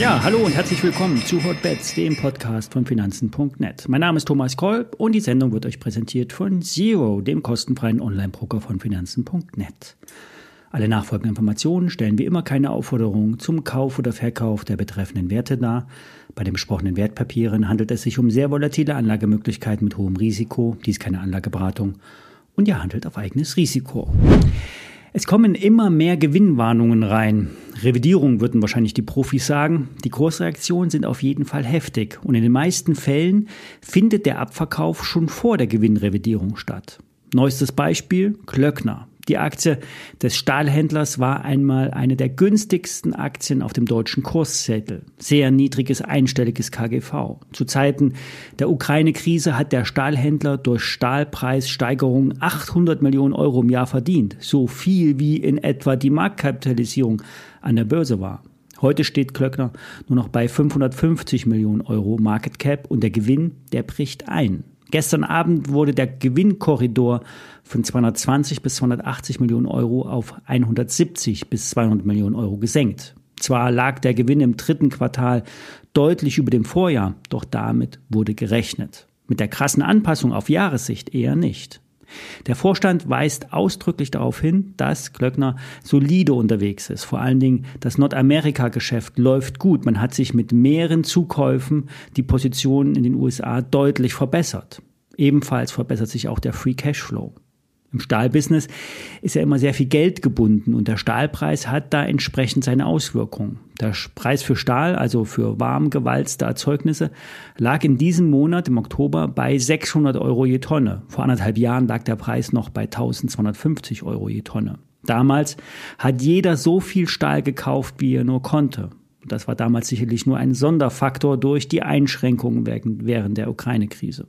Ja, hallo und herzlich willkommen zu Hotbets, dem Podcast von Finanzen.net. Mein Name ist Thomas Kolb und die Sendung wird euch präsentiert von Zero, dem kostenfreien Online-Broker von Finanzen.net. Alle nachfolgenden Informationen stellen wie immer keine Aufforderung zum Kauf oder Verkauf der betreffenden Werte dar. Bei den besprochenen Wertpapieren handelt es sich um sehr volatile Anlagemöglichkeiten mit hohem Risiko. Dies keine Anlageberatung und ihr handelt auf eigenes Risiko. Es kommen immer mehr Gewinnwarnungen rein. Revidierung würden wahrscheinlich die Profis sagen. Die Kursreaktionen sind auf jeden Fall heftig und in den meisten Fällen findet der Abverkauf schon vor der Gewinnrevidierung statt. Neuestes Beispiel Klöckner. Die Aktie des Stahlhändlers war einmal eine der günstigsten Aktien auf dem deutschen Kurszettel. Sehr niedriges einstelliges KGV. Zu Zeiten der Ukraine-Krise hat der Stahlhändler durch Stahlpreissteigerungen 800 Millionen Euro im Jahr verdient. So viel wie in etwa die Marktkapitalisierung an der Börse war. Heute steht Klöckner nur noch bei 550 Millionen Euro Market Cap und der Gewinn, der bricht ein. Gestern Abend wurde der Gewinnkorridor von 220 bis 280 Millionen Euro auf 170 bis 200 Millionen Euro gesenkt. Zwar lag der Gewinn im dritten Quartal deutlich über dem Vorjahr, doch damit wurde gerechnet. Mit der krassen Anpassung auf Jahressicht eher nicht. Der Vorstand weist ausdrücklich darauf hin, dass Klöckner solide unterwegs ist. Vor allen Dingen das Nordamerika-Geschäft läuft gut. Man hat sich mit mehreren Zukäufen die Position in den USA deutlich verbessert. Ebenfalls verbessert sich auch der Free Cashflow. Im Stahlbusiness ist ja immer sehr viel Geld gebunden und der Stahlpreis hat da entsprechend seine Auswirkungen. Der Preis für Stahl, also für warm gewalzte Erzeugnisse, lag in diesem Monat im Oktober bei 600 Euro je Tonne. Vor anderthalb Jahren lag der Preis noch bei 1250 Euro je Tonne. Damals hat jeder so viel Stahl gekauft, wie er nur konnte. Das war damals sicherlich nur ein Sonderfaktor durch die Einschränkungen während der Ukraine-Krise.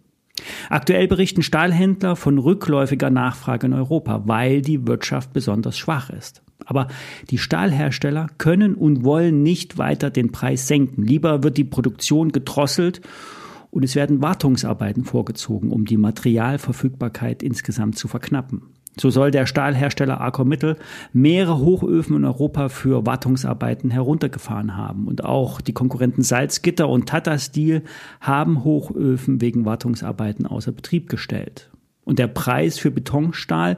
Aktuell berichten Stahlhändler von rückläufiger Nachfrage in Europa, weil die Wirtschaft besonders schwach ist. Aber die Stahlhersteller können und wollen nicht weiter den Preis senken. Lieber wird die Produktion gedrosselt und es werden Wartungsarbeiten vorgezogen, um die Materialverfügbarkeit insgesamt zu verknappen. So soll der Stahlhersteller Arcor Mittel mehrere Hochöfen in Europa für Wartungsarbeiten heruntergefahren haben. Und auch die Konkurrenten Salzgitter und Tata Steel haben Hochöfen wegen Wartungsarbeiten außer Betrieb gestellt. Und der Preis für Betonstahl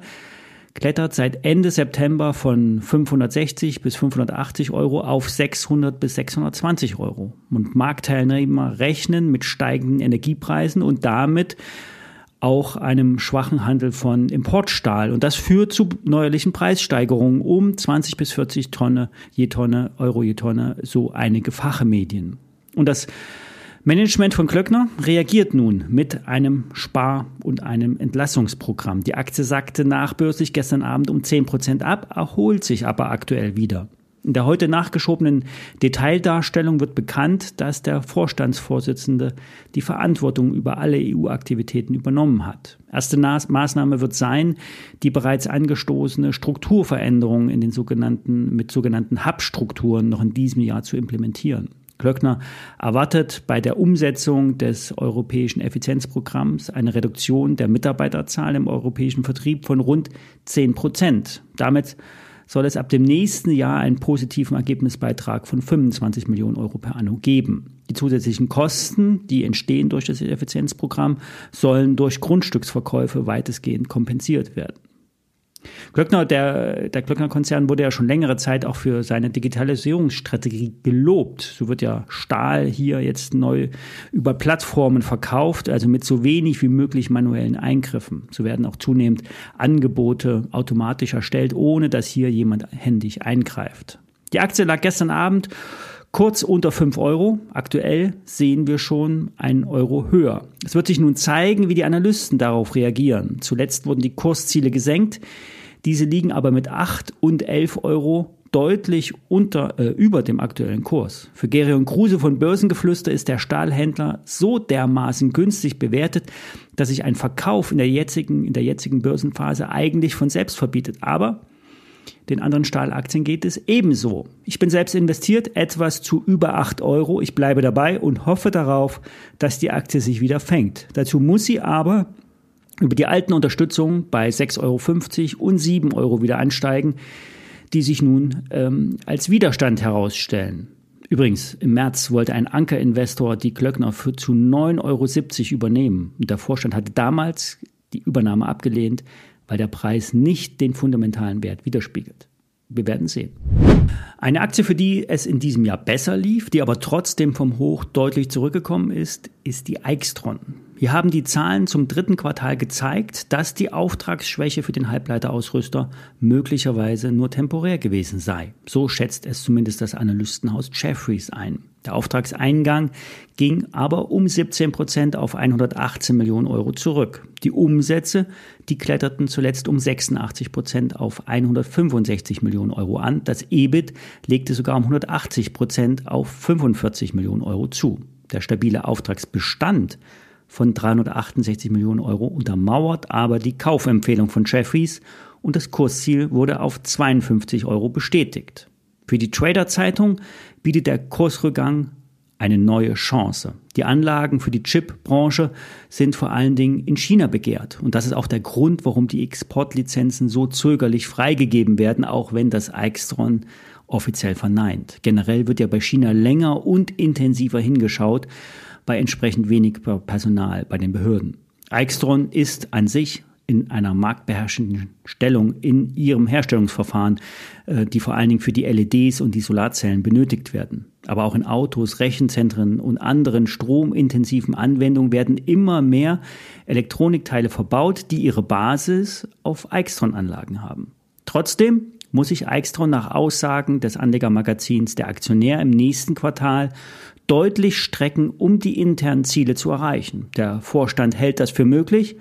klettert seit Ende September von 560 bis 580 Euro auf 600 bis 620 Euro. Und Marktteilnehmer rechnen mit steigenden Energiepreisen und damit auch einem schwachen Handel von Importstahl. Und das führt zu neuerlichen Preissteigerungen um 20 bis 40 Tonne je Tonne, Euro je Tonne, so einige Fachmedien. Und das Management von Klöckner reagiert nun mit einem Spar- und einem Entlassungsprogramm. Die Aktie sagte nachbörslich gestern Abend um 10 Prozent ab, erholt sich aber aktuell wieder. In der heute nachgeschobenen Detaildarstellung wird bekannt, dass der Vorstandsvorsitzende die Verantwortung über alle EU-Aktivitäten übernommen hat. Erste Maßnahme wird sein, die bereits angestoßene Strukturveränderung in den sogenannten, mit sogenannten Hub-Strukturen noch in diesem Jahr zu implementieren. Klöckner erwartet bei der Umsetzung des europäischen Effizienzprogramms eine Reduktion der Mitarbeiterzahl im europäischen Vertrieb von rund 10 Prozent. Damit soll es ab dem nächsten Jahr einen positiven Ergebnisbeitrag von 25 Millionen Euro per anno geben. Die zusätzlichen Kosten, die entstehen durch das Effizienzprogramm, sollen durch Grundstücksverkäufe weitestgehend kompensiert werden. Glöckner, der, der Glöckner-Konzern wurde ja schon längere Zeit auch für seine Digitalisierungsstrategie gelobt. So wird ja Stahl hier jetzt neu über Plattformen verkauft, also mit so wenig wie möglich manuellen Eingriffen. So werden auch zunehmend Angebote automatisch erstellt, ohne dass hier jemand händisch eingreift. Die Aktie lag gestern Abend kurz unter 5 Euro. Aktuell sehen wir schon einen Euro höher. Es wird sich nun zeigen, wie die Analysten darauf reagieren. Zuletzt wurden die Kursziele gesenkt. Diese liegen aber mit 8 und 11 Euro deutlich unter, äh, über dem aktuellen Kurs. Für Gerion Kruse von Börsengeflüster ist der Stahlhändler so dermaßen günstig bewertet, dass sich ein Verkauf in der jetzigen, in der jetzigen Börsenphase eigentlich von selbst verbietet. Aber den anderen Stahlaktien geht es ebenso. Ich bin selbst investiert, etwas zu über 8 Euro. Ich bleibe dabei und hoffe darauf, dass die Aktie sich wieder fängt. Dazu muss sie aber über die alten Unterstützungen bei 6,50 Euro und 7 Euro wieder ansteigen. die sich nun ähm, als Widerstand herausstellen. Übrigens, im März wollte ein Ankerinvestor die Klöckner für zu 9,70 Euro übernehmen. Der Vorstand hatte damals die Übernahme abgelehnt, weil der Preis nicht den fundamentalen Wert widerspiegelt. Wir werden sehen. Eine Aktie, für die es in diesem Jahr besser lief, die aber trotzdem vom Hoch deutlich zurückgekommen ist, ist die Eichstron. Hier haben die Zahlen zum dritten Quartal gezeigt, dass die Auftragsschwäche für den Halbleiterausrüster möglicherweise nur temporär gewesen sei. So schätzt es zumindest das Analystenhaus Jeffries ein. Der Auftragseingang ging aber um 17 Prozent auf 118 Millionen Euro zurück. Die Umsätze, die kletterten zuletzt um 86 Prozent auf 165 Millionen Euro an. Das EBIT legte sogar um 180 Prozent auf 45 Millionen Euro zu. Der stabile Auftragsbestand von 368 Millionen Euro untermauert aber die Kaufempfehlung von Jeffries und das Kursziel wurde auf 52 Euro bestätigt. Für die Trader-Zeitung bietet der Kursrückgang eine neue Chance. Die Anlagen für die Chip-Branche sind vor allen Dingen in China begehrt. Und das ist auch der Grund, warum die Exportlizenzen so zögerlich freigegeben werden, auch wenn das Eichstron offiziell verneint. Generell wird ja bei China länger und intensiver hingeschaut, bei entsprechend wenig Personal bei den Behörden. Eichstron ist an sich in einer marktbeherrschenden Stellung in ihrem Herstellungsverfahren, äh, die vor allen Dingen für die LEDs und die Solarzellen benötigt werden. Aber auch in Autos, Rechenzentren und anderen stromintensiven Anwendungen werden immer mehr Elektronikteile verbaut, die ihre Basis auf Eichstron-Anlagen haben. Trotzdem muss sich Eichstron nach Aussagen des Anlegermagazins der Aktionär im nächsten Quartal deutlich strecken, um die internen Ziele zu erreichen. Der Vorstand hält das für möglich,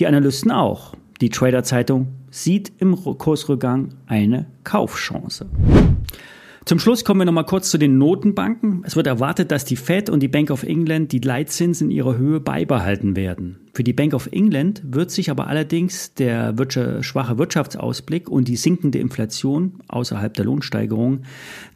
die Analysten auch. Die Trader Zeitung sieht im Kursrückgang eine Kaufchance. Zum Schluss kommen wir noch mal kurz zu den Notenbanken. Es wird erwartet, dass die Fed und die Bank of England die Leitzinsen in ihrer Höhe beibehalten werden. Für die Bank of England wird sich aber allerdings der schwache Wirtschaftsausblick und die sinkende Inflation außerhalb der Lohnsteigerung,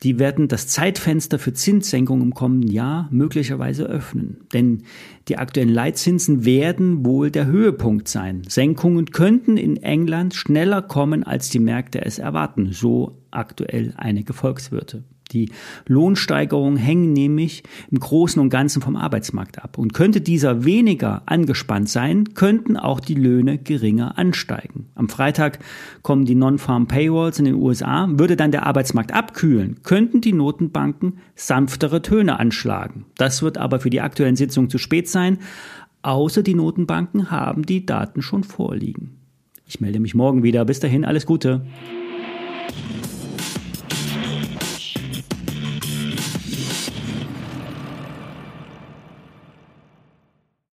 die werden das Zeitfenster für Zinssenkungen im kommenden Jahr möglicherweise öffnen. Denn die aktuellen Leitzinsen werden wohl der Höhepunkt sein. Senkungen könnten in England schneller kommen, als die Märkte es erwarten. So aktuell einige Volkswirte. Die Lohnsteigerungen hängen nämlich im Großen und Ganzen vom Arbeitsmarkt ab. Und könnte dieser weniger angespannt sein, könnten auch die Löhne geringer ansteigen. Am Freitag kommen die Non-Farm Payrolls in den USA. Würde dann der Arbeitsmarkt abkühlen, könnten die Notenbanken sanftere Töne anschlagen. Das wird aber für die aktuellen Sitzungen zu spät sein. Außer die Notenbanken haben die Daten schon vorliegen. Ich melde mich morgen wieder. Bis dahin alles Gute.